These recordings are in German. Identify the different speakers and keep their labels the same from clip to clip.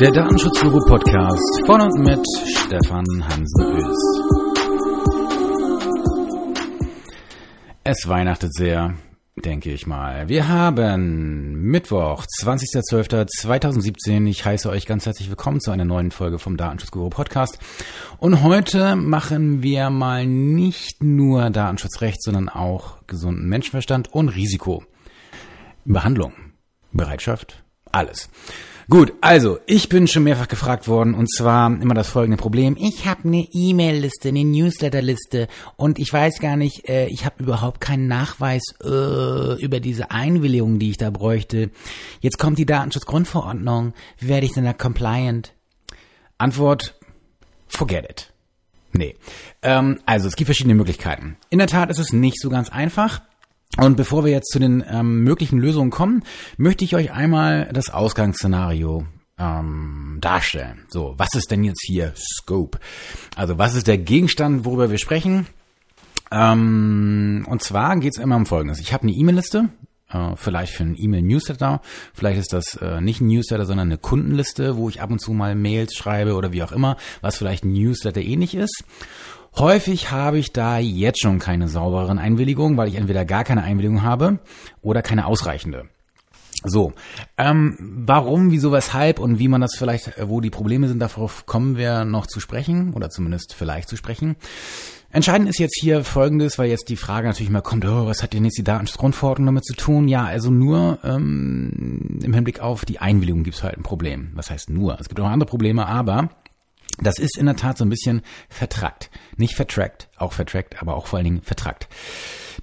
Speaker 1: Der Datenschutzguru Podcast von und mit Stefan Hansen Ös. Es weihnachtet sehr, denke ich mal. Wir haben Mittwoch, 20.12.2017. Ich heiße euch ganz herzlich willkommen zu einer neuen Folge vom Datenschutzguru Podcast. Und heute machen wir mal nicht nur Datenschutzrecht, sondern auch gesunden Menschenverstand und Risiko. Behandlung, Bereitschaft, alles. Gut, also ich bin schon mehrfach gefragt worden und zwar immer das folgende Problem. Ich habe eine E-Mail-Liste, eine Newsletter-Liste und ich weiß gar nicht, äh, ich habe überhaupt keinen Nachweis äh, über diese Einwilligung, die ich da bräuchte. Jetzt kommt die Datenschutzgrundverordnung. Wie werde ich denn da compliant? Antwort, forget it. Nee. Ähm, also es gibt verschiedene Möglichkeiten. In der Tat ist es nicht so ganz einfach. Und bevor wir jetzt zu den ähm, möglichen Lösungen kommen, möchte ich euch einmal das Ausgangsszenario ähm, darstellen. So, was ist denn jetzt hier Scope? Also, was ist der Gegenstand, worüber wir sprechen? Ähm, und zwar geht es immer um Folgendes. Ich habe eine E-Mail-Liste, äh, vielleicht für einen E-Mail-Newsletter, vielleicht ist das äh, nicht ein Newsletter, sondern eine Kundenliste, wo ich ab und zu mal Mails schreibe oder wie auch immer, was vielleicht ein Newsletter ähnlich ist. Häufig habe ich da jetzt schon keine sauberen Einwilligungen, weil ich entweder gar keine Einwilligung habe oder keine ausreichende. So, ähm, warum, wieso, weshalb und wie man das vielleicht, äh, wo die Probleme sind, darauf kommen wir noch zu sprechen oder zumindest vielleicht zu sprechen. Entscheidend ist jetzt hier Folgendes, weil jetzt die Frage natürlich mal kommt, oh, was hat denn jetzt die Datenschutzgrundverordnung damit zu tun? Ja, also nur ähm, im Hinblick auf die Einwilligung gibt es halt ein Problem. Was heißt nur? Es gibt auch andere Probleme, aber das ist in der Tat so ein bisschen vertrackt. Nicht vertrackt, auch vertrackt, aber auch vor allen Dingen vertrackt.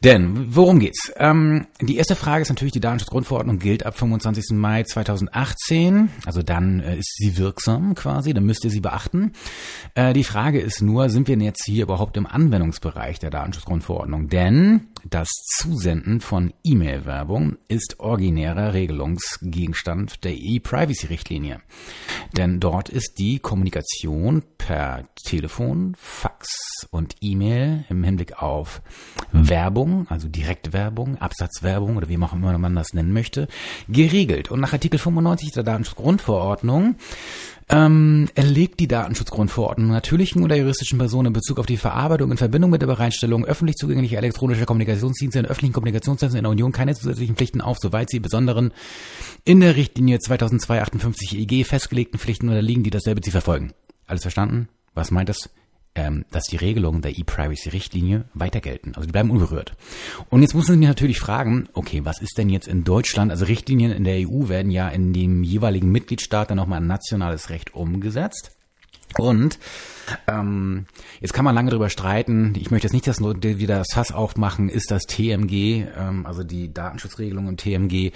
Speaker 1: Denn, worum geht's? Ähm, die erste Frage ist natürlich, die Datenschutzgrundverordnung gilt ab 25. Mai 2018. Also dann äh, ist sie wirksam quasi, dann müsst ihr sie beachten. Äh, die Frage ist nur, sind wir jetzt hier überhaupt im Anwendungsbereich der Datenschutzgrundverordnung? Denn das Zusenden von E-Mail-Werbung ist originärer Regelungsgegenstand der E-Privacy-Richtlinie. Denn dort ist die Kommunikation per Telefon, Fax und E-Mail im Hinblick auf Werbung, also Direktwerbung, Absatzwerbung oder wie auch immer man das nennen möchte, geregelt. Und nach Artikel 95 der Datenschutzgrundverordnung ähm, erlegt die Datenschutzgrundverordnung natürlichen oder juristischen Personen in Bezug auf die Verarbeitung in Verbindung mit der Bereitstellung öffentlich zugänglicher elektronischer Kommunikationsdienste in öffentlichen Kommunikationsdiensten in der Union keine zusätzlichen Pflichten auf, soweit sie besonderen in der Richtlinie 2002-58 EG festgelegten Pflichten unterliegen, die dasselbe Ziel verfolgen. Alles verstanden? Was meint das? Ähm, dass die Regelungen der E-Privacy-Richtlinie weiter gelten. Also die bleiben unberührt. Und jetzt muss man sich natürlich fragen, okay, was ist denn jetzt in Deutschland? Also Richtlinien in der EU werden ja in dem jeweiligen Mitgliedstaat dann nochmal in nationales Recht umgesetzt. Und ähm, jetzt kann man lange darüber streiten. Ich möchte jetzt nicht, dass wieder das Fass aufmachen. Ist das TMG, ähm, also die Datenschutzregelung im TMG,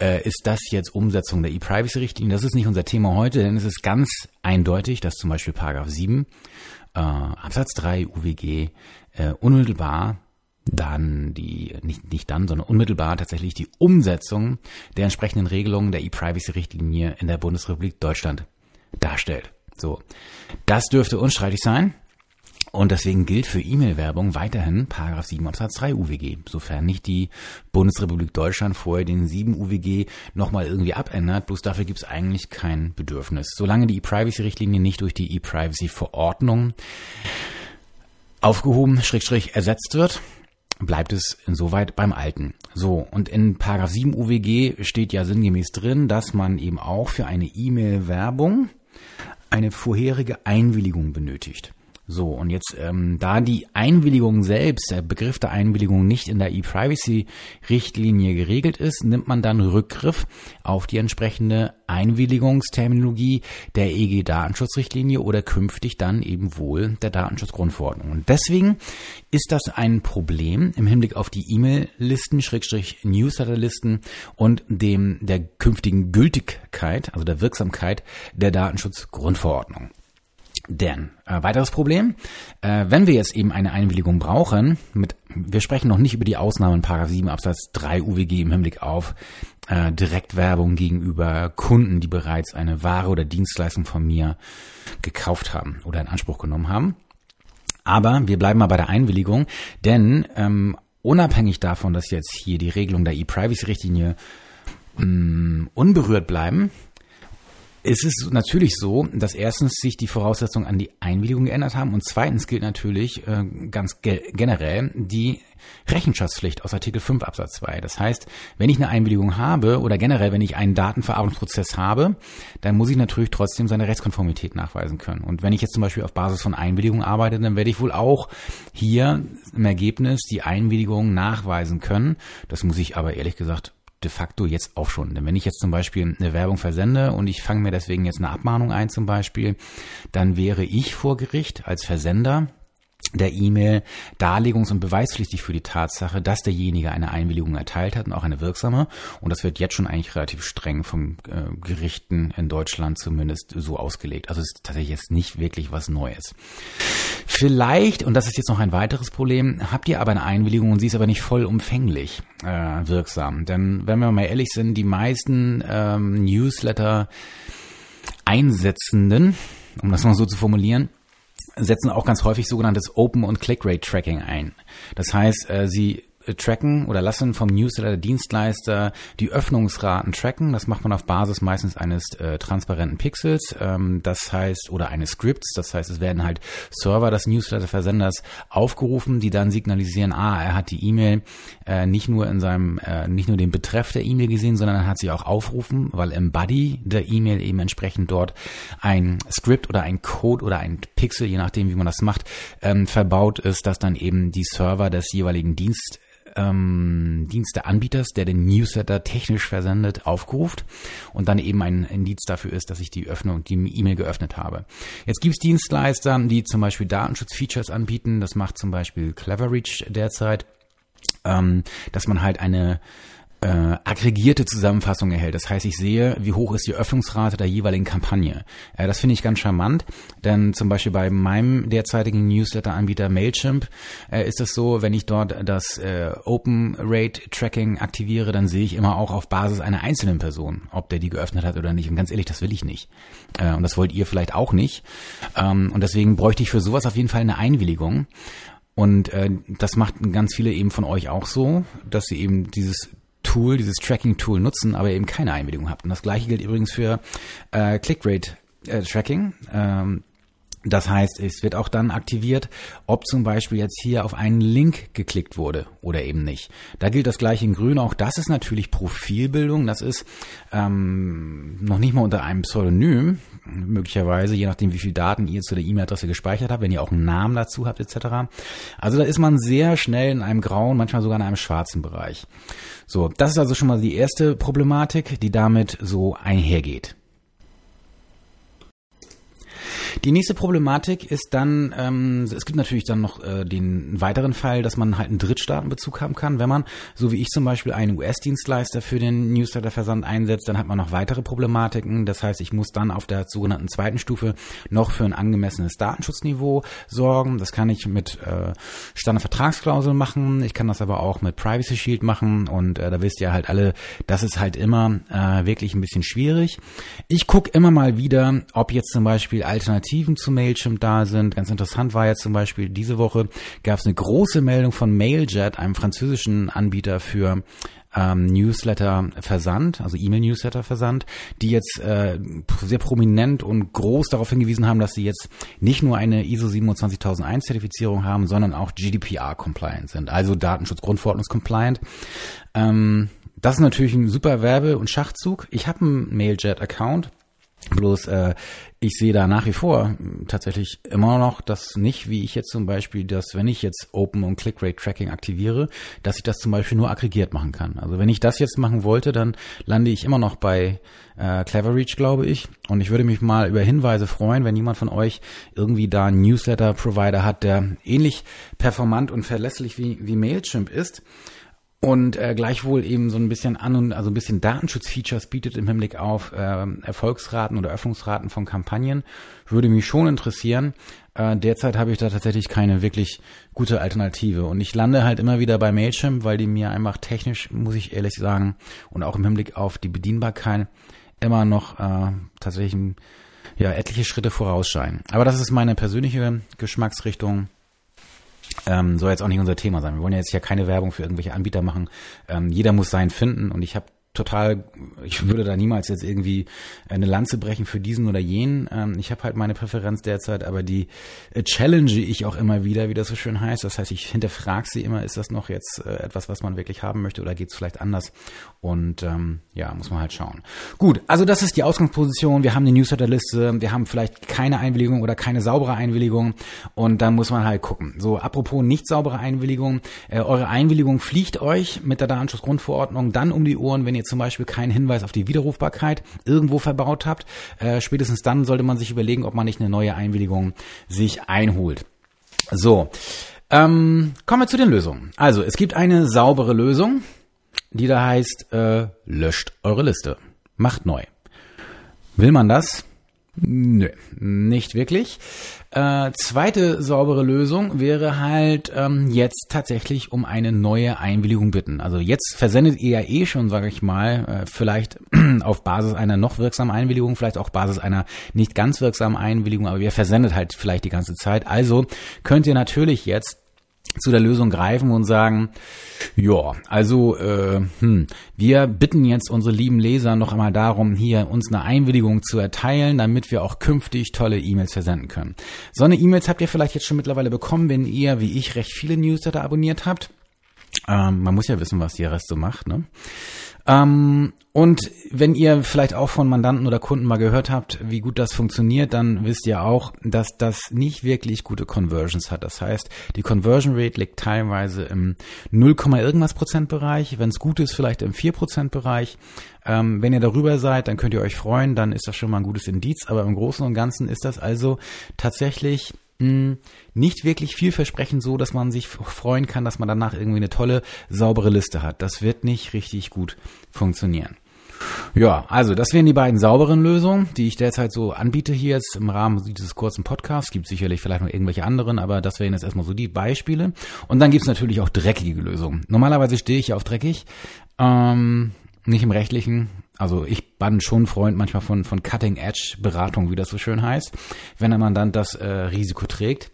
Speaker 1: äh, ist das jetzt Umsetzung der E-Privacy-Richtlinie? Das ist nicht unser Thema heute, denn es ist ganz eindeutig, dass zum Beispiel Paragraph 7 äh, Absatz 3 UWG äh, unmittelbar dann die, nicht, nicht dann, sondern unmittelbar tatsächlich die Umsetzung der entsprechenden Regelungen der E-Privacy-Richtlinie in der Bundesrepublik Deutschland darstellt. So. Das dürfte unstreitig sein. Und deswegen gilt für E-Mail-Werbung weiterhin Paragraph 7 Absatz 3 UWG, sofern nicht die Bundesrepublik Deutschland vorher den 7 UWG nochmal irgendwie abändert. Bloß dafür gibt es eigentlich kein Bedürfnis. Solange die E-Privacy-Richtlinie nicht durch die E-Privacy-Verordnung aufgehoben, schrägstrich ersetzt wird, bleibt es insoweit beim Alten. So, und in Paragraph 7 UWG steht ja sinngemäß drin, dass man eben auch für eine E-Mail-Werbung eine vorherige Einwilligung benötigt. So, und jetzt, ähm, da die Einwilligung selbst, der Begriff der Einwilligung nicht in der E-Privacy-Richtlinie geregelt ist, nimmt man dann Rückgriff auf die entsprechende Einwilligungsterminologie der EG-Datenschutzrichtlinie oder künftig dann eben wohl der Datenschutzgrundverordnung. Und deswegen ist das ein Problem im Hinblick auf die E-Mail-Listen, Schrägstrich Newsletter-Listen und dem der künftigen Gültigkeit, also der Wirksamkeit der Datenschutzgrundverordnung. Denn äh, weiteres Problem, äh, wenn wir jetzt eben eine Einwilligung brauchen, mit, wir sprechen noch nicht über die Ausnahmen Paragraph 7 Absatz 3 UWG im Hinblick auf äh, Direktwerbung gegenüber Kunden, die bereits eine Ware oder Dienstleistung von mir gekauft haben oder in Anspruch genommen haben. Aber wir bleiben mal bei der Einwilligung, denn ähm, unabhängig davon, dass jetzt hier die Regelung der E-Privacy-Richtlinie mm, unberührt bleiben, es ist natürlich so, dass erstens sich die Voraussetzungen an die Einwilligung geändert haben und zweitens gilt natürlich äh, ganz ge generell die Rechenschaftspflicht aus Artikel 5 Absatz 2. Das heißt, wenn ich eine Einwilligung habe oder generell, wenn ich einen Datenverarbeitungsprozess habe, dann muss ich natürlich trotzdem seine Rechtskonformität nachweisen können. Und wenn ich jetzt zum Beispiel auf Basis von Einwilligung arbeite, dann werde ich wohl auch hier im Ergebnis die Einwilligung nachweisen können. Das muss ich aber ehrlich gesagt de facto jetzt auch schon. Denn wenn ich jetzt zum Beispiel eine Werbung versende und ich fange mir deswegen jetzt eine Abmahnung ein zum Beispiel, dann wäre ich vor Gericht als Versender der E-Mail darlegungs- und beweispflichtig für die Tatsache, dass derjenige eine Einwilligung erteilt hat und auch eine wirksame. Und das wird jetzt schon eigentlich relativ streng vom äh, Gerichten in Deutschland zumindest so ausgelegt. Also es ist tatsächlich jetzt nicht wirklich was Neues. Vielleicht, und das ist jetzt noch ein weiteres Problem, habt ihr aber eine Einwilligung und sie ist aber nicht vollumfänglich äh, wirksam. Denn wenn wir mal ehrlich sind, die meisten ähm, Newsletter Einsetzenden, um das mal so zu formulieren, setzen auch ganz häufig sogenanntes Open- und Click-Rate-Tracking ein. Das heißt, äh, sie tracken oder lassen vom Newsletter Dienstleister die Öffnungsraten tracken. Das macht man auf Basis meistens eines äh, transparenten Pixels, ähm, das heißt, oder eines Scripts. Das heißt, es werden halt Server des Newsletter-Versenders aufgerufen, die dann signalisieren, ah, er hat die E-Mail äh, nicht nur in seinem, äh, nicht nur den Betreff der E-Mail gesehen, sondern er hat sie auch aufrufen, weil im Body der E-Mail eben entsprechend dort ein Script oder ein Code oder ein Pixel, je nachdem, wie man das macht, ähm, verbaut ist, dass dann eben die Server des jeweiligen Dienst ähm, Dienst der Anbieters, der den Newsletter technisch versendet, aufgerufen und dann eben ein Indiz dafür ist, dass ich die Öffnung, die E-Mail geöffnet habe. Jetzt gibt es Dienstleister, die zum Beispiel Datenschutzfeatures anbieten. Das macht zum Beispiel Cleverreach derzeit, ähm, dass man halt eine äh, aggregierte Zusammenfassung erhält. Das heißt, ich sehe, wie hoch ist die Öffnungsrate der jeweiligen Kampagne. Äh, das finde ich ganz charmant, denn zum Beispiel bei meinem derzeitigen Newsletter-Anbieter Mailchimp äh, ist es so, wenn ich dort das äh, Open Rate Tracking aktiviere, dann sehe ich immer auch auf Basis einer einzelnen Person, ob der die geöffnet hat oder nicht. Und ganz ehrlich, das will ich nicht. Äh, und das wollt ihr vielleicht auch nicht. Ähm, und deswegen bräuchte ich für sowas auf jeden Fall eine Einwilligung. Und äh, das macht ganz viele eben von euch auch so, dass sie eben dieses Tool, dieses Tracking-Tool nutzen, aber eben keine Einwilligung habt. Und das gleiche gilt übrigens für äh, Click-Rate-Tracking. Äh, ähm, das heißt, es wird auch dann aktiviert, ob zum Beispiel jetzt hier auf einen Link geklickt wurde oder eben nicht. Da gilt das gleiche in Grün. Auch das ist natürlich Profilbildung. Das ist ähm, noch nicht mal unter einem Pseudonym, möglicherweise, je nachdem, wie viel Daten ihr zu der E-Mail-Adresse gespeichert habt, wenn ihr auch einen Namen dazu habt, etc. Also da ist man sehr schnell in einem grauen, manchmal sogar in einem schwarzen Bereich. So, das ist also schon mal die erste Problematik, die damit so einhergeht. Die nächste Problematik ist dann, ähm, es gibt natürlich dann noch äh, den weiteren Fall, dass man halt einen Drittstaatenbezug haben kann. Wenn man, so wie ich zum Beispiel, einen US-Dienstleister für den Newsletter-Versand einsetzt, dann hat man noch weitere Problematiken. Das heißt, ich muss dann auf der sogenannten zweiten Stufe noch für ein angemessenes Datenschutzniveau sorgen. Das kann ich mit äh, Standardvertragsklauseln machen. Ich kann das aber auch mit Privacy Shield machen. Und äh, da wisst ihr halt alle, das ist halt immer äh, wirklich ein bisschen schwierig. Ich gucke immer mal wieder, ob jetzt zum Beispiel Alternativen Alternativen zu Mailchimp da sind. Ganz interessant war jetzt zum Beispiel diese Woche gab es eine große Meldung von Mailjet, einem französischen Anbieter für ähm, Newsletter-Versand, also E-Mail-Newsletter-Versand, die jetzt äh, sehr prominent und groß darauf hingewiesen haben, dass sie jetzt nicht nur eine ISO 27001-Zertifizierung haben, sondern auch GDPR-compliant sind, also Datenschutz-Grundverordnungs-compliant. Ähm, das ist natürlich ein super Werbe- und Schachzug. Ich habe einen Mailjet-Account Bloß äh, ich sehe da nach wie vor tatsächlich immer noch das nicht, wie ich jetzt zum Beispiel das, wenn ich jetzt Open und Click Rate Tracking aktiviere, dass ich das zum Beispiel nur aggregiert machen kann. Also wenn ich das jetzt machen wollte, dann lande ich immer noch bei äh, Cleverreach, glaube ich. Und ich würde mich mal über Hinweise freuen, wenn jemand von euch irgendwie da einen Newsletter-Provider hat, der ähnlich performant und verlässlich wie, wie Mailchimp ist und äh, gleichwohl eben so ein bisschen an und also ein bisschen Datenschutzfeatures bietet im Hinblick auf äh, Erfolgsraten oder Öffnungsraten von Kampagnen, würde mich schon interessieren. Äh, derzeit habe ich da tatsächlich keine wirklich gute Alternative und ich lande halt immer wieder bei Mailchimp, weil die mir einfach technisch, muss ich ehrlich sagen, und auch im Hinblick auf die Bedienbarkeit immer noch äh, tatsächlich ja etliche Schritte vorausscheinen. Aber das ist meine persönliche Geschmacksrichtung. Ähm, soll jetzt auch nicht unser Thema sein. Wir wollen ja jetzt hier keine Werbung für irgendwelche Anbieter machen. Ähm, jeder muss seinen finden und ich habe total, ich würde da niemals jetzt irgendwie eine Lanze brechen für diesen oder jenen. Ähm, ich habe halt meine Präferenz derzeit, aber die äh, challenge ich auch immer wieder, wie das so schön heißt. Das heißt, ich hinterfrage sie immer, ist das noch jetzt äh, etwas, was man wirklich haben möchte oder geht es vielleicht anders? Und ähm, ja, muss man halt schauen. Gut, also das ist die Ausgangsposition. Wir haben die Newsletterliste, wir haben vielleicht keine Einwilligung oder keine saubere Einwilligung und dann muss man halt gucken. So, apropos nicht saubere Einwilligung, äh, eure Einwilligung fliegt euch mit der Datenschutzgrundverordnung dann um die Ohren, wenn ihr zum Beispiel keinen Hinweis auf die Widerrufbarkeit irgendwo verbaut habt. Äh, spätestens dann sollte man sich überlegen, ob man nicht eine neue Einwilligung sich einholt. So, ähm, kommen wir zu den Lösungen. Also, es gibt eine saubere Lösung, die da heißt, äh, löscht eure Liste. Macht neu. Will man das? Nö, nicht wirklich. Äh, zweite saubere Lösung wäre halt ähm, jetzt tatsächlich um eine neue Einwilligung bitten. Also jetzt versendet ihr ja eh schon, sage ich mal, äh, vielleicht auf Basis einer noch wirksamen Einwilligung, vielleicht auch Basis einer nicht ganz wirksamen Einwilligung, aber ihr versendet halt vielleicht die ganze Zeit. Also könnt ihr natürlich jetzt zu der Lösung greifen und sagen, ja, also äh, hm, wir bitten jetzt unsere lieben Leser noch einmal darum, hier uns eine Einwilligung zu erteilen, damit wir auch künftig tolle E-Mails versenden können. So eine E-Mails habt ihr vielleicht jetzt schon mittlerweile bekommen, wenn ihr, wie ich, recht viele Newsletter abonniert habt. Ähm, man muss ja wissen, was die Rest so macht, ne? Ähm, und wenn ihr vielleicht auch von Mandanten oder Kunden mal gehört habt, wie gut das funktioniert, dann wisst ihr auch, dass das nicht wirklich gute Conversions hat. Das heißt, die Conversion Rate liegt teilweise im 0, irgendwas Prozent Bereich. Wenn es gut ist, vielleicht im 4 Prozent Bereich. Ähm, wenn ihr darüber seid, dann könnt ihr euch freuen, dann ist das schon mal ein gutes Indiz. Aber im Großen und Ganzen ist das also tatsächlich hm, nicht wirklich vielversprechend so, dass man sich freuen kann, dass man danach irgendwie eine tolle, saubere Liste hat. Das wird nicht richtig gut funktionieren. Ja, also das wären die beiden sauberen Lösungen, die ich derzeit so anbiete hier jetzt im Rahmen dieses kurzen Podcasts. Gibt sicherlich vielleicht noch irgendwelche anderen, aber das wären jetzt erstmal so die Beispiele. Und dann gibt's natürlich auch dreckige Lösungen. Normalerweise stehe ich ja auf dreckig, ähm, nicht im rechtlichen, also ich bin schon Freund manchmal von, von Cutting-Edge-Beratung, wie das so schön heißt, wenn ein Mandant das äh, Risiko trägt.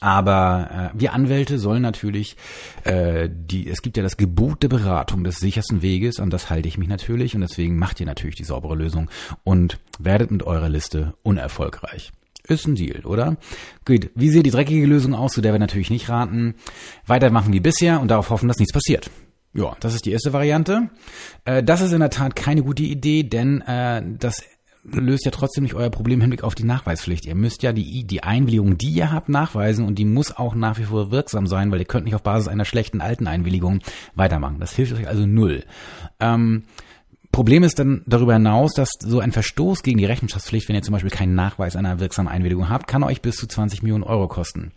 Speaker 1: Aber äh, wir Anwälte sollen natürlich, äh, die, es gibt ja das Gebot der Beratung des sichersten Weges, und das halte ich mich natürlich, und deswegen macht ihr natürlich die saubere Lösung und werdet mit eurer Liste unerfolgreich. Ist ein Deal, oder? Gut, wie sieht die dreckige Lösung aus? Zu der wir natürlich nicht raten. Weitermachen wie bisher und darauf hoffen, dass nichts passiert. Ja, das ist die erste Variante. Äh, das ist in der Tat keine gute Idee, denn äh, das löst ja trotzdem nicht euer Problem im Hinblick auf die Nachweispflicht. Ihr müsst ja die, die Einwilligung, die ihr habt, nachweisen und die muss auch nach wie vor wirksam sein, weil ihr könnt nicht auf Basis einer schlechten alten Einwilligung weitermachen. Das hilft euch also null. Ähm, Problem ist dann darüber hinaus, dass so ein Verstoß gegen die Rechenschaftspflicht, wenn ihr zum Beispiel keinen Nachweis einer wirksamen Einwilligung habt, kann euch bis zu 20 Millionen Euro kosten.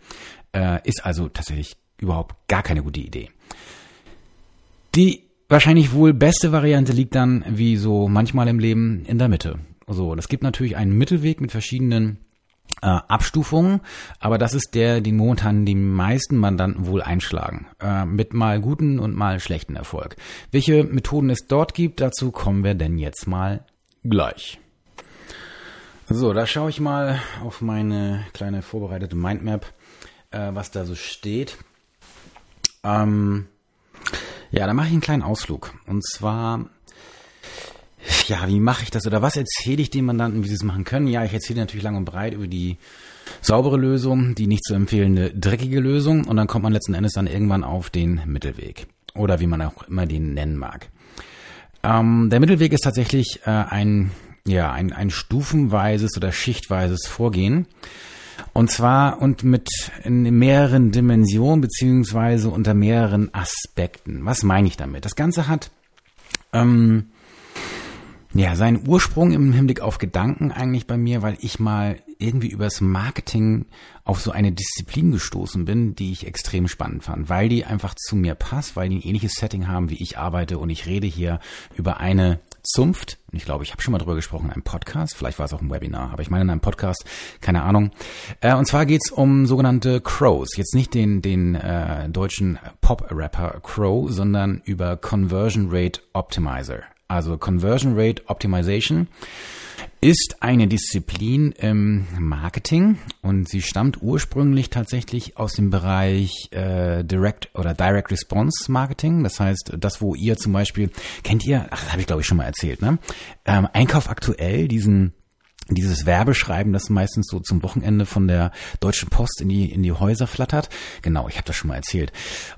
Speaker 1: Äh, ist also tatsächlich überhaupt gar keine gute Idee. Die wahrscheinlich wohl beste Variante liegt dann, wie so manchmal im Leben, in der Mitte. So, das gibt natürlich einen Mittelweg mit verschiedenen äh, Abstufungen, aber das ist der, den momentan die meisten Mandanten wohl einschlagen, äh, mit mal guten und mal schlechten Erfolg. Welche Methoden es dort gibt, dazu kommen wir denn jetzt mal gleich. So, da schaue ich mal auf meine kleine vorbereitete Mindmap, äh, was da so steht. Ähm, ja, da mache ich einen kleinen Ausflug. Und zwar, ja, wie mache ich das oder was erzähle ich den Mandanten, wie sie es machen können? Ja, ich erzähle natürlich lang und breit über die saubere Lösung, die nicht zu empfehlende dreckige Lösung und dann kommt man letzten Endes dann irgendwann auf den Mittelweg oder wie man auch immer den nennen mag. Ähm, der Mittelweg ist tatsächlich äh, ein ja ein, ein stufenweises oder schichtweises Vorgehen. Und zwar und mit mehreren Dimensionen beziehungsweise unter mehreren Aspekten. Was meine ich damit? Das Ganze hat ähm, ja seinen Ursprung im Hinblick auf Gedanken eigentlich bei mir, weil ich mal irgendwie übers Marketing auf so eine Disziplin gestoßen bin, die ich extrem spannend fand, weil die einfach zu mir passt, weil die ein ähnliches Setting haben, wie ich arbeite und ich rede hier über eine Zunft. Ich glaube, ich habe schon mal drüber gesprochen in einem Podcast. Vielleicht war es auch ein Webinar, aber ich meine in einem Podcast, keine Ahnung. Äh, und zwar geht's um sogenannte Crows. Jetzt nicht den, den äh, deutschen Pop-Rapper Crow, sondern über Conversion Rate Optimizer. Also Conversion Rate Optimization ist eine Disziplin im Marketing und sie stammt ursprünglich tatsächlich aus dem Bereich äh, Direct oder Direct Response Marketing. Das heißt, das, wo ihr zum Beispiel, kennt ihr, ach, habe ich glaube ich schon mal erzählt, ne? Ähm, Einkauf aktuell, diesen dieses Werbeschreiben, das meistens so zum Wochenende von der Deutschen Post in die in die Häuser flattert. Genau, ich habe das schon mal erzählt.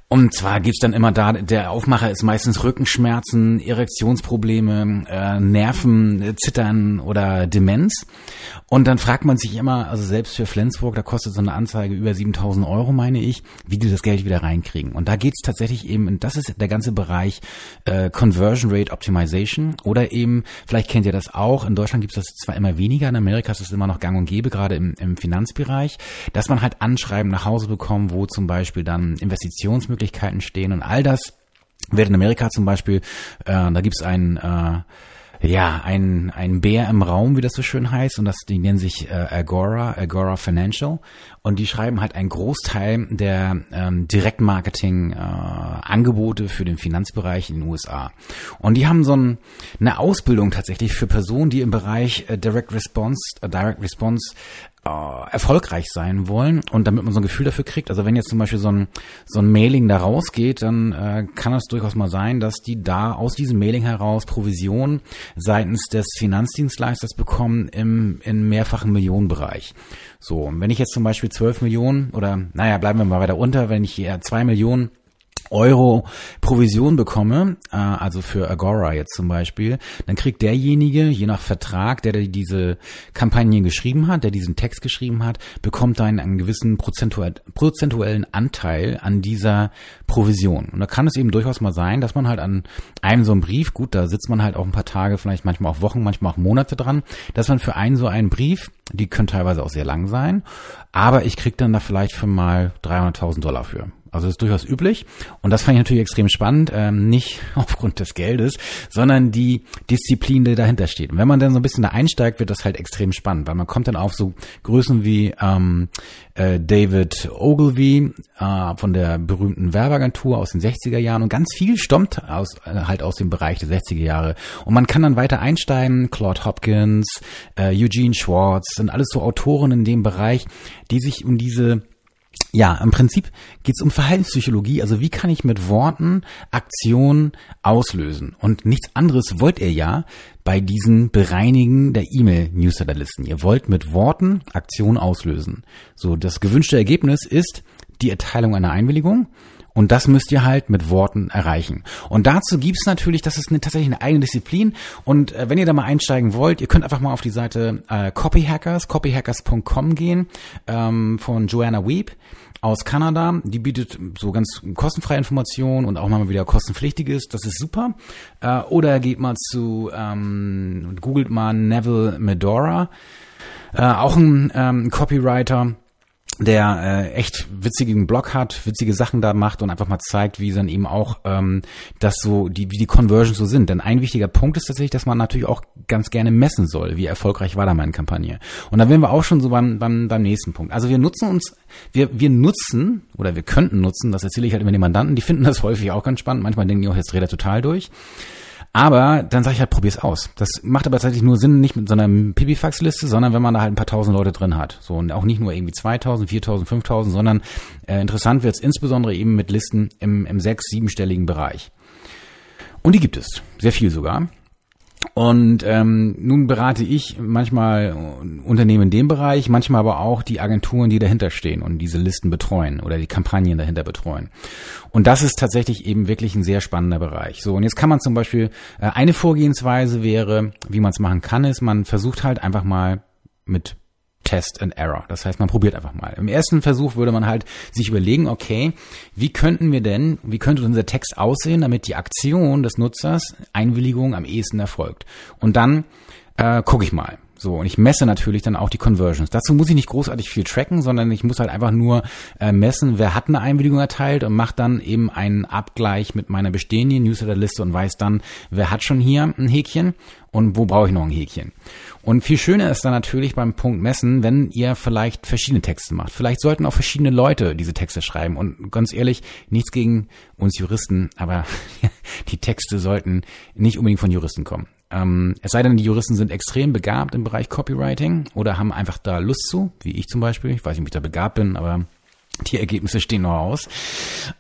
Speaker 1: Und zwar gibt's dann immer da, der Aufmacher ist meistens Rückenschmerzen, Erektionsprobleme, äh, Nerven, Zittern oder Demenz. Und dann fragt man sich immer, also selbst für Flensburg, da kostet so eine Anzeige über 7000 Euro, meine ich, wie die das Geld wieder reinkriegen. Und da geht's tatsächlich eben, und das ist der ganze Bereich äh, Conversion Rate Optimization oder eben, vielleicht kennt ihr das auch, in Deutschland gibt's das zwar immer weniger, in Amerika ist das immer noch gang und gäbe, gerade im, im Finanzbereich, dass man halt Anschreiben nach Hause bekommt, wo zum Beispiel dann Investitionsmöglichkeiten Möglichkeiten stehen und all das wird in Amerika zum Beispiel, äh, da gibt's ein äh, ja, ein, ein Bär im Raum, wie das so schön heißt, und das, die nennen sich äh, Agora, Agora Financial, und die schreiben halt einen Großteil der ähm, Direktmarketing-Angebote äh, für den Finanzbereich in den USA. Und die haben so ein, eine Ausbildung tatsächlich für Personen, die im Bereich äh, Direct Response, äh, Direct Response äh, erfolgreich sein wollen und damit man so ein Gefühl dafür kriegt. Also wenn jetzt zum Beispiel so ein, so ein Mailing da rausgeht, dann äh, kann es durchaus mal sein, dass die da aus diesem Mailing heraus Provision seitens des Finanzdienstleisters bekommen im in mehrfachen Millionenbereich. So, und wenn ich jetzt zum Beispiel 12 Millionen oder naja, bleiben wir mal weiter unter, wenn ich hier 2 Millionen Euro Provision bekomme, äh, also für Agora jetzt zum Beispiel, dann kriegt derjenige, je nach Vertrag, der diese Kampagne geschrieben hat, der diesen Text geschrieben hat, bekommt dann einen gewissen prozentuellen Anteil an dieser Provision. Und da kann es eben durchaus mal sein, dass man halt an einem so einem Brief, gut, da sitzt man halt auch ein paar Tage, vielleicht manchmal auch Wochen, manchmal auch Monate dran, dass man für einen so einen Brief, die können teilweise auch sehr lang sein, aber ich krieg dann da vielleicht für mal 300.000 Dollar für. Also das ist durchaus üblich. Und das fand ich natürlich extrem spannend, ähm, nicht aufgrund des Geldes, sondern die Disziplin, die dahinter steht. Und wenn man dann so ein bisschen da einsteigt, wird das halt extrem spannend, weil man kommt dann auf so Größen wie ähm, äh, David Ogilvy äh, von der berühmten Werbeagentur aus den 60er Jahren und ganz viel stammt aus, äh, halt aus dem Bereich der 60er Jahre. Und man kann dann weiter einsteigen, Claude Hopkins, äh, Eugene Schwartz, sind alles so Autoren in dem Bereich, die sich um diese ja, im Prinzip geht es um Verhaltenspsychologie. Also wie kann ich mit Worten Aktionen auslösen? Und nichts anderes wollt ihr ja bei diesen Bereinigen der E-Mail-Newsletterlisten. Ihr wollt mit Worten Aktionen auslösen. So, das gewünschte Ergebnis ist die Erteilung einer Einwilligung. Und das müsst ihr halt mit Worten erreichen. Und dazu gibt's natürlich, das ist eine, tatsächlich eine eigene Disziplin. Und äh, wenn ihr da mal einsteigen wollt, ihr könnt einfach mal auf die Seite äh, Copyhackers, copyhackers.com gehen, ähm, von Joanna Weeb aus Kanada. Die bietet so ganz kostenfreie Informationen und auch mal wieder kostenpflichtiges. Das ist super. Äh, oder geht mal zu, ähm, googelt mal Neville Medora. Äh, auch ein ähm, Copywriter der äh, echt witzigen Blog hat, witzige Sachen da macht und einfach mal zeigt, wie dann eben auch ähm, das so, die, wie die Conversions so sind. Denn ein wichtiger Punkt ist tatsächlich, dass man natürlich auch ganz gerne messen soll, wie erfolgreich war da meine Kampagne. Und da wären wir auch schon so beim, beim, beim nächsten Punkt. Also wir nutzen uns, wir, wir nutzen oder wir könnten nutzen, das erzähle ich halt immer den Mandanten, die finden das häufig auch ganz spannend. Manchmal denken die auch, jetzt dreht er total durch. Aber dann sage ich halt, probier's aus. Das macht aber tatsächlich nur Sinn, nicht mit so einer Pipifax-Liste, sondern wenn man da halt ein paar tausend Leute drin hat. So und auch nicht nur irgendwie 2000, 4000, 5000, sondern äh, interessant wird's insbesondere eben mit Listen im, im sechs-, siebenstelligen Bereich. Und die gibt es. Sehr viel sogar. Und ähm, nun berate ich manchmal Unternehmen in dem Bereich, manchmal aber auch die Agenturen, die dahinter stehen und diese Listen betreuen oder die Kampagnen dahinter betreuen. Und das ist tatsächlich eben wirklich ein sehr spannender Bereich. So, und jetzt kann man zum Beispiel, äh, eine Vorgehensweise wäre, wie man es machen kann, ist, man versucht halt einfach mal mit Test and Error. Das heißt, man probiert einfach mal. Im ersten Versuch würde man halt sich überlegen, okay, wie könnten wir denn, wie könnte unser Text aussehen, damit die Aktion des Nutzers Einwilligung am ehesten erfolgt. Und dann äh, gucke ich mal. So, und ich messe natürlich dann auch die Conversions. Dazu muss ich nicht großartig viel tracken, sondern ich muss halt einfach nur äh, messen, wer hat eine Einwilligung erteilt und mache dann eben einen Abgleich mit meiner bestehenden Newsletterliste und weiß dann, wer hat schon hier ein Häkchen und wo brauche ich noch ein Häkchen. Und viel schöner ist dann natürlich beim Punkt Messen, wenn ihr vielleicht verschiedene Texte macht. Vielleicht sollten auch verschiedene Leute diese Texte schreiben. Und ganz ehrlich, nichts gegen uns Juristen, aber die Texte sollten nicht unbedingt von Juristen kommen. Ähm, es sei denn, die Juristen sind extrem begabt im Bereich Copywriting oder haben einfach da Lust zu, wie ich zum Beispiel. Ich weiß nicht, ob ich da begabt bin, aber die Ergebnisse stehen noch aus.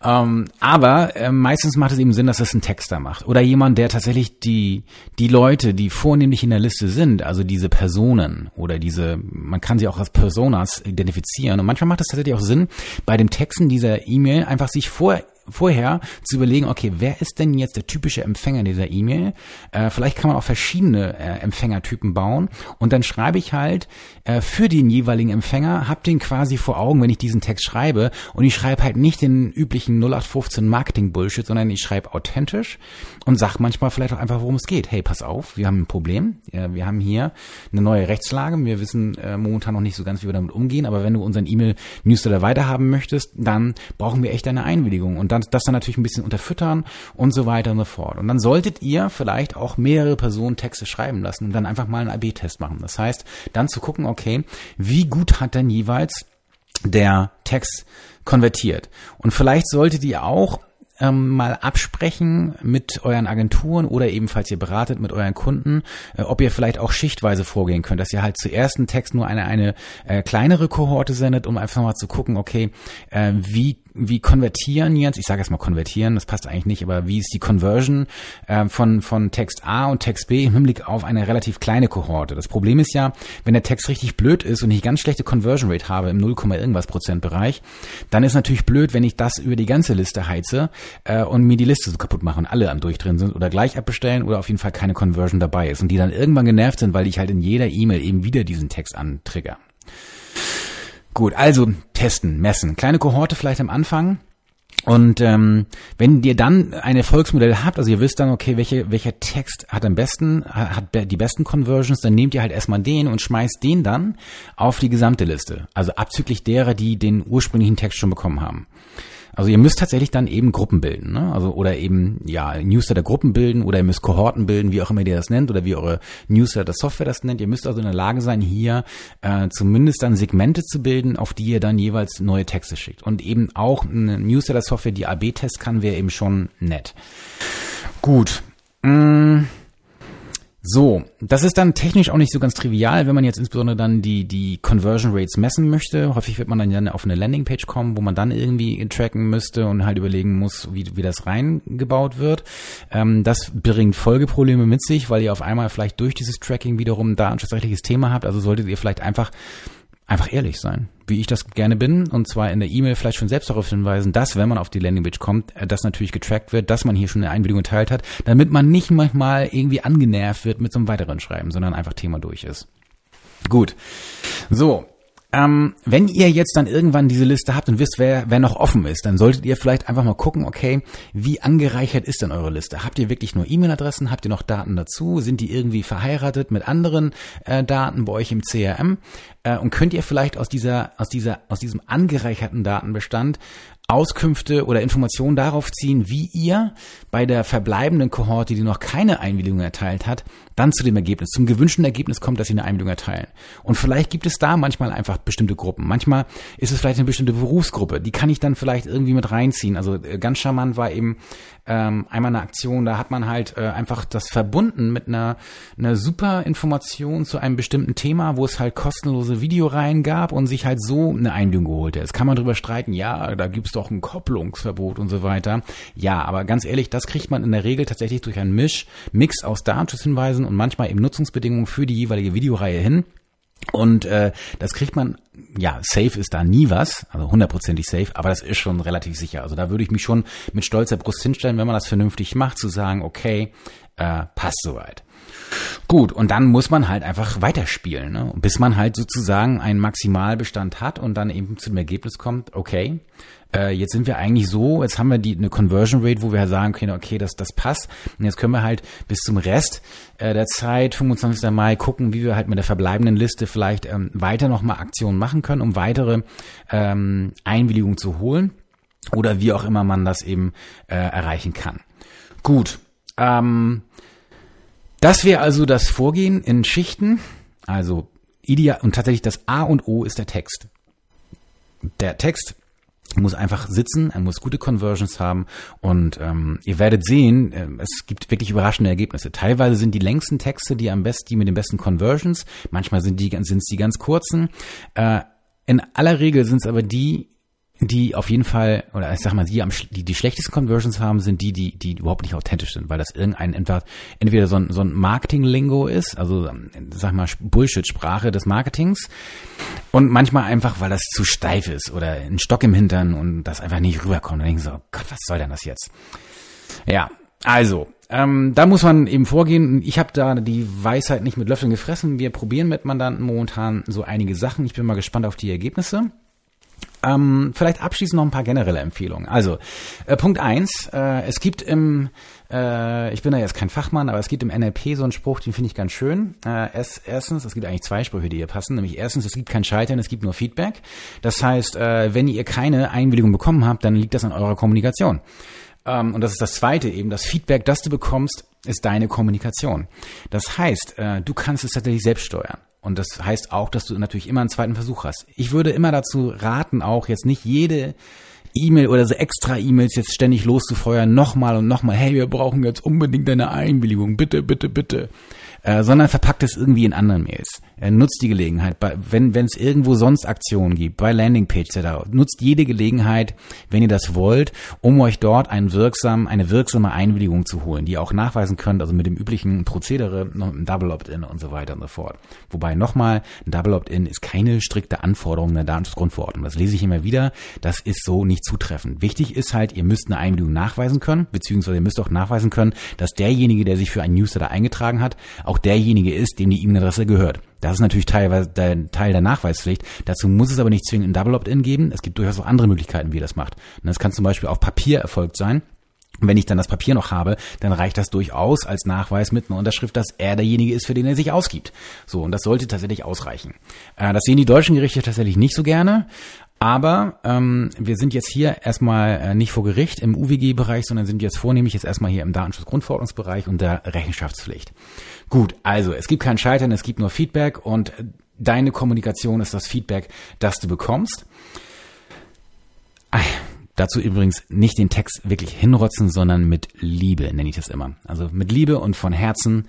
Speaker 1: Ähm, aber äh, meistens macht es eben Sinn, dass das ein Texter macht. Oder jemand, der tatsächlich die, die Leute, die vornehmlich in der Liste sind, also diese Personen oder diese, man kann sie auch als Personas identifizieren. Und manchmal macht es tatsächlich auch Sinn, bei dem Texten dieser E-Mail einfach sich vor vorher zu überlegen, okay, wer ist denn jetzt der typische Empfänger dieser E-Mail? Äh, vielleicht kann man auch verschiedene äh, Empfängertypen bauen. Und dann schreibe ich halt äh, für den jeweiligen Empfänger, hab den quasi vor Augen, wenn ich diesen Text schreibe. Und ich schreibe halt nicht den üblichen 0815 Marketing Bullshit, sondern ich schreibe authentisch und sag manchmal vielleicht auch einfach, worum es geht. Hey, pass auf, wir haben ein Problem. wir haben hier eine neue Rechtslage. Wir wissen äh, momentan noch nicht so ganz, wie wir damit umgehen, aber wenn du unseren E-Mail-Newsletter weiterhaben möchtest, dann brauchen wir echt deine Einwilligung und dann das dann natürlich ein bisschen unterfüttern und so weiter und so fort. Und dann solltet ihr vielleicht auch mehrere Personen Texte schreiben lassen und dann einfach mal einen AB-Test machen. Das heißt, dann zu gucken, okay, wie gut hat denn jeweils der Text konvertiert? Und vielleicht solltet ihr auch ähm, mal absprechen mit euren Agenturen oder ebenfalls ihr beratet mit euren Kunden, äh, ob ihr vielleicht auch schichtweise vorgehen könnt, dass ihr halt zuerst einen Text nur eine, eine äh, kleinere Kohorte sendet, um einfach mal zu gucken, okay, äh, wie wie konvertieren jetzt, ich sage jetzt mal konvertieren, das passt eigentlich nicht, aber wie ist die Conversion äh, von, von Text A und Text B im Hinblick auf eine relativ kleine Kohorte? Das Problem ist ja, wenn der Text richtig blöd ist und ich ganz schlechte Conversion Rate habe im 0, irgendwas Prozent Bereich, dann ist natürlich blöd, wenn ich das über die ganze Liste heize äh, und mir die Liste so kaputt mache und alle am Durchdrehen sind oder gleich abbestellen oder auf jeden Fall keine Conversion dabei ist und die dann irgendwann genervt sind, weil ich halt in jeder E-Mail eben wieder diesen Text antrigger. Gut, also testen, messen. Kleine Kohorte vielleicht am Anfang. Und ähm, wenn ihr dann ein Erfolgsmodell habt, also ihr wisst dann, okay, welche, welcher Text hat am besten, hat die besten Conversions, dann nehmt ihr halt erstmal den und schmeißt den dann auf die gesamte Liste. Also abzüglich derer, die den ursprünglichen Text schon bekommen haben. Also ihr müsst tatsächlich dann eben Gruppen bilden, ne? Also oder eben ja Newsletter Gruppen bilden oder ihr müsst Kohorten bilden, wie auch immer ihr das nennt oder wie eure Newsletter Software das nennt. Ihr müsst also in der Lage sein, hier äh, zumindest dann Segmente zu bilden, auf die ihr dann jeweils neue Texte schickt. Und eben auch eine Newsletter Software, die AB-Tests kann, wäre eben schon nett. Gut. Mmh. So, das ist dann technisch auch nicht so ganz trivial, wenn man jetzt insbesondere dann die, die Conversion Rates messen möchte. Häufig wird man dann auf eine Landingpage kommen, wo man dann irgendwie tracken müsste und halt überlegen muss, wie, wie das reingebaut wird. Ähm, das bringt Folgeprobleme mit sich, weil ihr auf einmal vielleicht durch dieses Tracking wiederum da ein tatsächliches Thema habt. Also solltet ihr vielleicht einfach einfach ehrlich sein, wie ich das gerne bin, und zwar in der E-Mail vielleicht schon selbst darauf hinweisen, dass, wenn man auf die Landingpage kommt, äh, das natürlich getrackt wird, dass man hier schon eine Einwilligung geteilt hat, damit man nicht manchmal irgendwie angenervt wird mit so einem weiteren Schreiben, sondern einfach Thema durch ist. Gut. So, ähm, wenn ihr jetzt dann irgendwann diese Liste habt und wisst, wer, wer noch offen ist, dann solltet ihr vielleicht einfach mal gucken, okay, wie angereichert ist denn eure Liste? Habt ihr wirklich nur E-Mail-Adressen? Habt ihr noch Daten dazu? Sind die irgendwie verheiratet mit anderen äh, Daten bei euch im CRM? Äh, und könnt ihr vielleicht aus dieser, aus dieser, aus diesem angereicherten Datenbestand Auskünfte oder Informationen darauf ziehen, wie ihr bei der verbleibenden Kohorte, die noch keine Einwilligung erteilt hat, dann zu dem Ergebnis, zum gewünschten Ergebnis kommt, dass sie eine Einwilligung erteilen. Und vielleicht gibt es da manchmal einfach bestimmte Gruppen. Manchmal ist es vielleicht eine bestimmte Berufsgruppe, die kann ich dann vielleicht irgendwie mit reinziehen. Also äh, ganz charmant war eben ähm, einmal eine Aktion, da hat man halt äh, einfach das verbunden mit einer, einer super Information zu einem bestimmten Thema, wo es halt kostenlose Videoreihen gab und sich halt so eine Einwilligung geholt. Jetzt kann man drüber streiten, ja, da gibt's doch ein Kopplungsverbot und so weiter. Ja, aber ganz ehrlich, das kriegt man in der Regel tatsächlich durch einen Misch, Mix aus Datenschutzhinweisen und manchmal eben Nutzungsbedingungen für die jeweilige Videoreihe hin. Und äh, das kriegt man, ja, safe ist da nie was, also hundertprozentig safe, aber das ist schon relativ sicher. Also da würde ich mich schon mit stolzer Brust hinstellen, wenn man das vernünftig macht, zu sagen, okay, äh, passt soweit. Gut, und dann muss man halt einfach weiterspielen, ne? bis man halt sozusagen einen Maximalbestand hat und dann eben zu dem Ergebnis kommt, okay, äh, jetzt sind wir eigentlich so, jetzt haben wir die eine Conversion Rate, wo wir sagen können, okay, das, das passt. Und jetzt können wir halt bis zum Rest äh, der Zeit, 25. Mai, gucken, wie wir halt mit der verbleibenden Liste vielleicht ähm, weiter nochmal Aktionen machen können, um weitere ähm, Einwilligungen zu holen. Oder wie auch immer man das eben äh, erreichen kann. Gut. Ähm, das wäre also das Vorgehen in Schichten. Also ideal und tatsächlich das A und O ist der Text. Der Text muss einfach sitzen, er muss gute Conversions haben und ähm, ihr werdet sehen, äh, es gibt wirklich überraschende Ergebnisse. Teilweise sind die längsten Texte die am besten, die mit den besten Conversions, manchmal sind die sind es die ganz kurzen. Äh, in aller Regel sind es aber die, die auf jeden Fall, oder ich sag mal, die, am, die die schlechtesten Conversions haben, sind die, die, die überhaupt nicht authentisch sind, weil das irgendein entweder, entweder so ein, so ein Marketing-Lingo ist, also sag mal Bullshit-Sprache des Marketings und manchmal einfach, weil das zu steif ist oder ein Stock im Hintern und das einfach nicht rüberkommt. Und denken so, oh Gott, was soll denn das jetzt? Ja, also, ähm, da muss man eben vorgehen. Ich habe da die Weisheit nicht mit Löffeln gefressen. Wir probieren mit Mandanten momentan so einige Sachen. Ich bin mal gespannt auf die Ergebnisse. Ähm, vielleicht abschließend noch ein paar generelle Empfehlungen. Also, äh, Punkt eins: äh, es gibt im, äh, ich bin da jetzt kein Fachmann, aber es gibt im NLP so einen Spruch, den finde ich ganz schön. Äh, erstens, es gibt eigentlich zwei Sprüche, die hier passen, nämlich erstens, es gibt kein Scheitern, es gibt nur Feedback. Das heißt, äh, wenn ihr keine Einwilligung bekommen habt, dann liegt das an eurer Kommunikation. Ähm, und das ist das zweite eben, das Feedback, das du bekommst, ist deine Kommunikation. Das heißt, äh, du kannst es tatsächlich selbst steuern. Und das heißt auch, dass du natürlich immer einen zweiten Versuch hast. Ich würde immer dazu raten, auch jetzt nicht jede E-Mail oder so extra E-Mails jetzt ständig loszufeuern, nochmal und nochmal, hey, wir brauchen jetzt unbedingt deine Einwilligung, bitte, bitte, bitte äh, sondern verpackt es irgendwie in anderen Mails. Äh, nutzt die Gelegenheit, bei, wenn es irgendwo sonst Aktionen gibt, bei Landingpage etc. Nutzt jede Gelegenheit, wenn ihr das wollt, um euch dort einen wirksam, eine wirksame Einwilligung zu holen, die ihr auch nachweisen könnt, also mit dem üblichen Prozedere, ein Double Opt-in und so weiter und so fort. Wobei nochmal, ein Double Opt-in ist keine strikte Anforderung der Datenschutzgrundverordnung. Das lese ich immer wieder. Das ist so nicht zutreffend. Wichtig ist halt, ihr müsst eine Einwilligung nachweisen können, beziehungsweise ihr müsst auch nachweisen können, dass derjenige, der sich für einen Newsletter eingetragen hat, derjenige ist, dem die E-Mail-Adresse gehört. Das ist natürlich teilweise der Teil der Nachweispflicht. Dazu muss es aber nicht zwingend ein Double Opt-in geben. Es gibt durchaus auch andere Möglichkeiten, wie ihr das macht. Das kann zum Beispiel auf Papier erfolgt sein. Und wenn ich dann das Papier noch habe, dann reicht das durchaus als Nachweis mit einer Unterschrift, dass er derjenige ist, für den er sich ausgibt. So, und das sollte tatsächlich ausreichen. Äh, das sehen die deutschen Gerichte tatsächlich nicht so gerne. Aber ähm, wir sind jetzt hier erstmal äh, nicht vor Gericht im UWG-Bereich, sondern sind jetzt vornehmlich jetzt erstmal hier im Datenschutzgrundverordnungsbereich und der Rechenschaftspflicht. Gut, also es gibt kein Scheitern, es gibt nur Feedback und deine Kommunikation ist das Feedback, das du bekommst. Dazu übrigens nicht den Text wirklich hinrotzen, sondern mit Liebe nenne ich das immer. Also mit Liebe und von Herzen.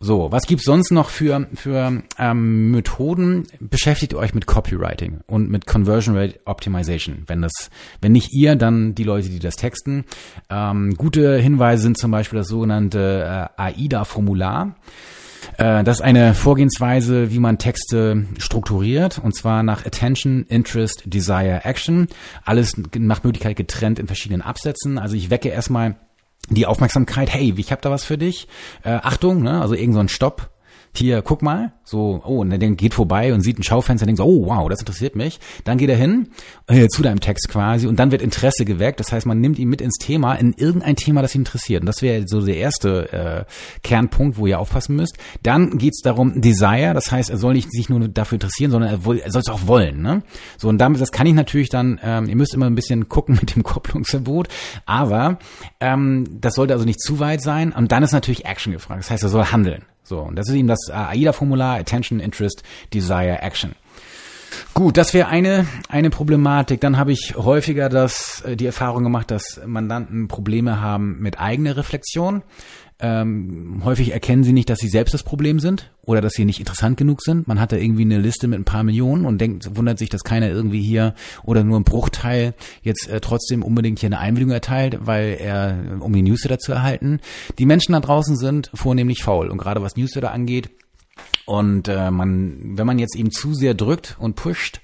Speaker 1: So, was gibt's sonst noch für für ähm, Methoden? Beschäftigt euch mit Copywriting und mit Conversion Rate Optimization. Wenn das, wenn nicht ihr, dann die Leute, die das texten. Ähm, gute Hinweise sind zum Beispiel das sogenannte äh, AIDA-Formular. Äh, das ist eine Vorgehensweise, wie man Texte strukturiert, und zwar nach Attention, Interest, Desire, Action. Alles nach Möglichkeit getrennt in verschiedenen Absätzen. Also ich wecke erstmal die Aufmerksamkeit, hey, ich habe da was für dich. Äh, Achtung, ne? also irgend so ein Stopp, hier, guck mal, so, oh, und der geht vorbei und sieht ein Schaufenster denkt so, oh, wow, das interessiert mich. Dann geht er hin, äh, zu deinem Text quasi, und dann wird Interesse geweckt. Das heißt, man nimmt ihn mit ins Thema, in irgendein Thema, das ihn interessiert. Und das wäre so der erste äh, Kernpunkt, wo ihr aufpassen müsst. Dann geht's darum, Desire, das heißt, er soll nicht sich nur dafür interessieren, sondern er, er soll es auch wollen. Ne? So, und damit, das kann ich natürlich dann, ähm, ihr müsst immer ein bisschen gucken mit dem Kopplungsverbot, aber ähm, das sollte also nicht zu weit sein. Und dann ist natürlich Action gefragt. Das heißt, er soll handeln. So, und das ist eben das AIDA-Formular, Attention, Interest, Desire, Action. Gut, das wäre eine, eine Problematik. Dann habe ich häufiger das, äh, die Erfahrung gemacht, dass Mandanten Probleme haben mit eigener Reflexion. Ähm, häufig erkennen sie nicht, dass sie selbst das Problem sind oder dass sie nicht interessant genug sind. Man hat da irgendwie eine Liste mit ein paar Millionen und denkt, wundert sich, dass keiner irgendwie hier oder nur ein Bruchteil jetzt äh, trotzdem unbedingt hier eine Einwilligung erteilt, weil er, um die Newsletter zu erhalten. Die Menschen da draußen sind vornehmlich faul und gerade was Newsletter angeht, und äh, man, wenn man jetzt eben zu sehr drückt und pusht,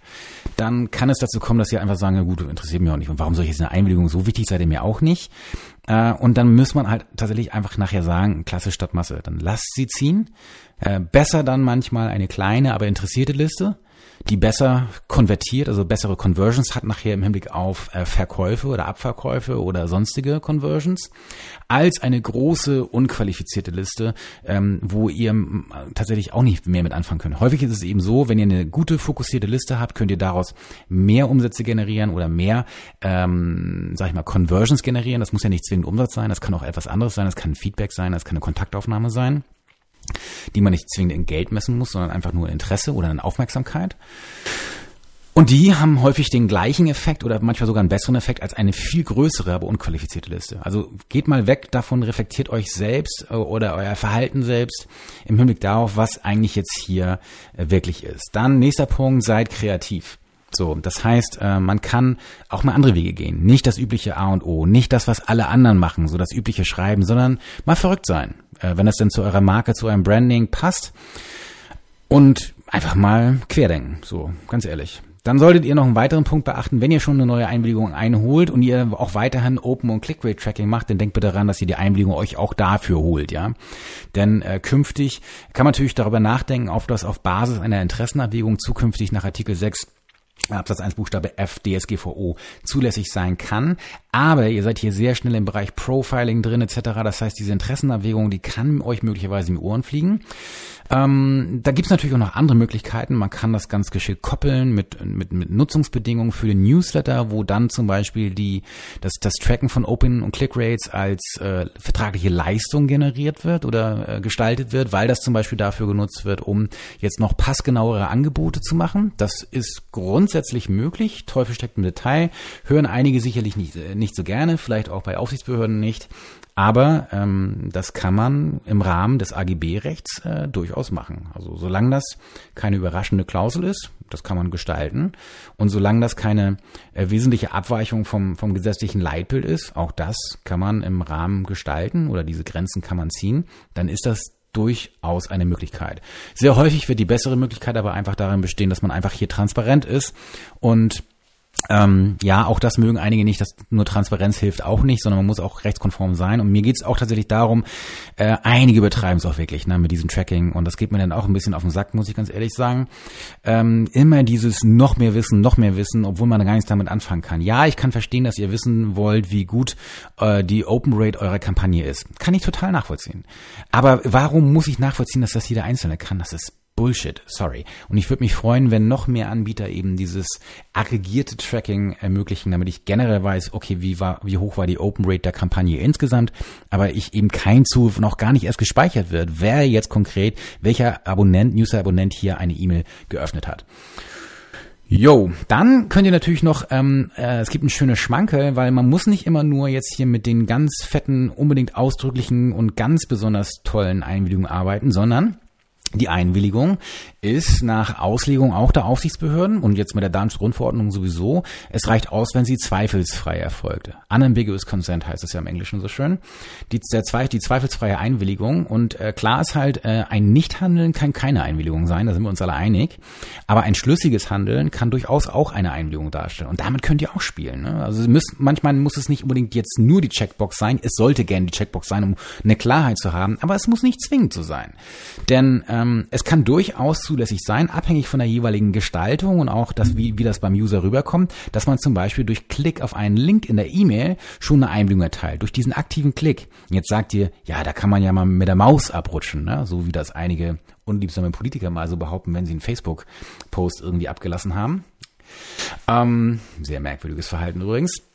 Speaker 1: dann kann es dazu kommen, dass sie einfach sagen, ja gut, interessiert mich auch nicht. Und warum soll ich jetzt eine Einwilligung? So wichtig seid ihr mir auch nicht. Äh, und dann muss man halt tatsächlich einfach nachher sagen, Klasse statt Masse. Dann lasst sie ziehen. Äh, besser dann manchmal eine kleine, aber interessierte Liste die besser konvertiert, also bessere Conversions hat nachher im Hinblick auf äh, Verkäufe oder Abverkäufe oder sonstige Conversions, als eine große unqualifizierte Liste, ähm, wo ihr tatsächlich auch nicht mehr mit anfangen könnt. Häufig ist es eben so, wenn ihr eine gute fokussierte Liste habt, könnt ihr daraus mehr Umsätze generieren oder mehr, ähm, sag ich mal, Conversions generieren. Das muss ja nicht zwingend Umsatz sein, das kann auch etwas anderes sein, das kann Feedback sein, das kann eine Kontaktaufnahme sein die man nicht zwingend in Geld messen muss, sondern einfach nur Interesse oder in Aufmerksamkeit. Und die haben häufig den gleichen Effekt oder manchmal sogar einen besseren Effekt als eine viel größere, aber unqualifizierte Liste. Also geht mal weg davon, reflektiert euch selbst äh, oder euer Verhalten selbst im Hinblick darauf, was eigentlich jetzt hier äh, wirklich ist. Dann nächster Punkt, seid kreativ. So, das heißt, äh, man kann auch mal andere Wege gehen. Nicht das übliche A und O, nicht das, was alle anderen machen, so das übliche Schreiben, sondern mal verrückt sein, wenn das denn zu eurer Marke, zu eurem Branding passt. Und einfach mal querdenken, so, ganz ehrlich. Dann solltet ihr noch einen weiteren Punkt beachten, wenn ihr schon eine neue Einwilligung einholt und ihr auch weiterhin Open- und Click-Rate-Tracking macht, dann denkt bitte daran, dass ihr die Einwilligung euch auch dafür holt, ja. Denn äh, künftig kann man natürlich darüber nachdenken, ob das auf Basis einer Interessenabwägung zukünftig nach Artikel 6 Absatz 1 Buchstabe F DSGVO zulässig sein kann. Aber ihr seid hier sehr schnell im Bereich Profiling drin etc. Das heißt, diese Interessenabwägung, die kann euch möglicherweise in die Ohren fliegen. Ähm, da gibt's natürlich auch noch andere Möglichkeiten. Man kann das ganz geschickt koppeln mit, mit, mit Nutzungsbedingungen für den Newsletter, wo dann zum Beispiel die, das, das Tracken von Open- und Click-Rates als äh, vertragliche Leistung generiert wird oder äh, gestaltet wird, weil das zum Beispiel dafür genutzt wird, um jetzt noch passgenauere Angebote zu machen. Das ist grundsätzlich möglich. Teufel steckt im Detail. Hören einige sicherlich nicht, äh, nicht so gerne, vielleicht auch bei Aufsichtsbehörden nicht. Aber ähm, das kann man im Rahmen des AGB-Rechts äh, durchaus machen. Also solange das keine überraschende Klausel ist, das kann man gestalten. Und solange das keine äh, wesentliche Abweichung vom, vom gesetzlichen Leitbild ist, auch das kann man im Rahmen gestalten oder diese Grenzen kann man ziehen, dann ist das durchaus eine Möglichkeit. Sehr häufig wird die bessere Möglichkeit aber einfach darin bestehen, dass man einfach hier transparent ist und ähm, ja, auch das mögen einige nicht, dass nur Transparenz hilft auch nicht, sondern man muss auch rechtskonform sein. Und mir geht's auch tatsächlich darum, äh, einige betreiben es auch wirklich ne, mit diesem Tracking und das geht mir dann auch ein bisschen auf den Sack, muss ich ganz ehrlich sagen. Ähm, immer dieses noch mehr Wissen, noch mehr Wissen, obwohl man gar nichts damit anfangen kann. Ja, ich kann verstehen, dass ihr wissen wollt, wie gut äh, die Open Rate eurer Kampagne ist. Kann ich total nachvollziehen. Aber warum muss ich nachvollziehen, dass das jeder Einzelne kann? Das ist Bullshit, sorry. Und ich würde mich freuen, wenn noch mehr Anbieter eben dieses aggregierte Tracking ermöglichen, damit ich generell weiß, okay, wie war, wie hoch war die Open Rate der Kampagne insgesamt, aber ich eben kein Zugriff noch gar nicht erst gespeichert wird, wer jetzt konkret, welcher Abonnent, User-Abonnent hier eine E-Mail geöffnet hat. Jo, dann könnt ihr natürlich noch, ähm, äh, es gibt ein schönes Schmankel, weil man muss nicht immer nur jetzt hier mit den ganz fetten, unbedingt ausdrücklichen und ganz besonders tollen Einwilligungen arbeiten, sondern die Einwilligung ist nach Auslegung auch der Aufsichtsbehörden und jetzt mit der Datenschutzgrundverordnung sowieso, es reicht aus, wenn sie zweifelsfrei erfolgte. Unambiguous Consent heißt es ja im Englischen so schön. Die, der, die zweifelsfreie Einwilligung und äh, klar ist halt, äh, ein Nichthandeln kann keine Einwilligung sein, da sind wir uns alle einig, aber ein schlüssiges Handeln kann durchaus auch eine Einwilligung darstellen und damit könnt ihr auch spielen. Ne? Also müsst, manchmal muss es nicht unbedingt jetzt nur die Checkbox sein, es sollte gerne die Checkbox sein, um eine Klarheit zu haben, aber es muss nicht zwingend so sein. Denn äh, ähm, es kann durchaus zulässig sein, abhängig von der jeweiligen Gestaltung und auch das, wie, wie das beim User rüberkommt, dass man zum Beispiel durch Klick auf einen Link in der E-Mail schon eine Einwilligung erteilt, durch diesen aktiven Klick. Jetzt sagt ihr, ja, da kann man ja mal mit der Maus abrutschen, ne? so wie das einige unliebsame Politiker mal so behaupten, wenn sie einen Facebook-Post irgendwie abgelassen haben. Ähm, sehr merkwürdiges Verhalten übrigens.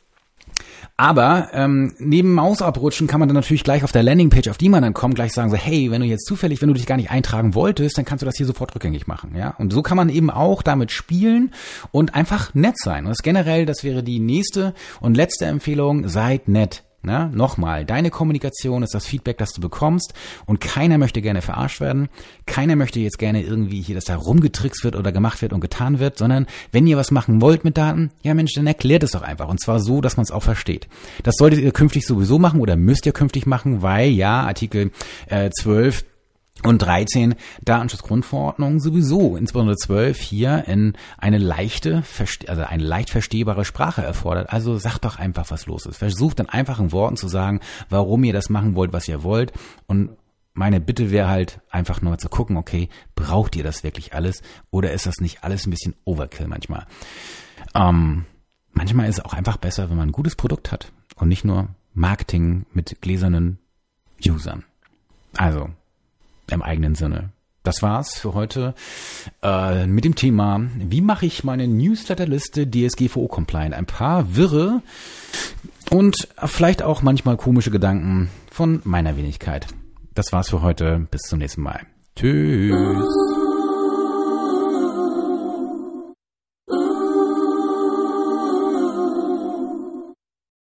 Speaker 1: Aber ähm, neben Mausabrutschen kann man dann natürlich gleich auf der Landingpage, auf die man dann kommt, gleich sagen so, hey, wenn du jetzt zufällig, wenn du dich gar nicht eintragen wolltest, dann kannst du das hier sofort rückgängig machen, ja. Und so kann man eben auch damit spielen und einfach nett sein. Und das generell, das wäre die nächste und letzte Empfehlung, seid nett. Ne? Nochmal, deine Kommunikation ist das Feedback, das du bekommst und keiner möchte gerne verarscht werden. Keiner möchte jetzt gerne irgendwie hier, dass da rumgetrickst wird oder gemacht wird und getan wird, sondern wenn ihr was machen wollt mit Daten, ja Mensch, dann erklärt es doch einfach und zwar so, dass man es auch versteht. Das solltet ihr künftig sowieso machen oder müsst ihr künftig machen, weil ja, Artikel äh, 12 und 13 Datenschutzgrundverordnung sowieso, insbesondere 12 hier in eine leichte, also eine leicht verstehbare Sprache erfordert. Also sagt doch einfach, was los ist. Versucht in einfachen Worten zu sagen, warum ihr das machen wollt, was ihr wollt. Und meine Bitte wäre halt einfach nur zu gucken, okay, braucht ihr das wirklich alles oder ist das nicht alles ein bisschen Overkill manchmal? Ähm, manchmal ist es auch einfach besser, wenn man ein gutes Produkt hat und nicht nur Marketing mit gläsernen Usern. Also, im eigenen Sinne. Das war's für heute äh, mit dem Thema, wie mache ich meine Newsletterliste DSGVO-compliant? Ein paar wirre und vielleicht auch manchmal komische Gedanken von meiner Wenigkeit. Das war's für heute. Bis zum nächsten Mal. Tschüss.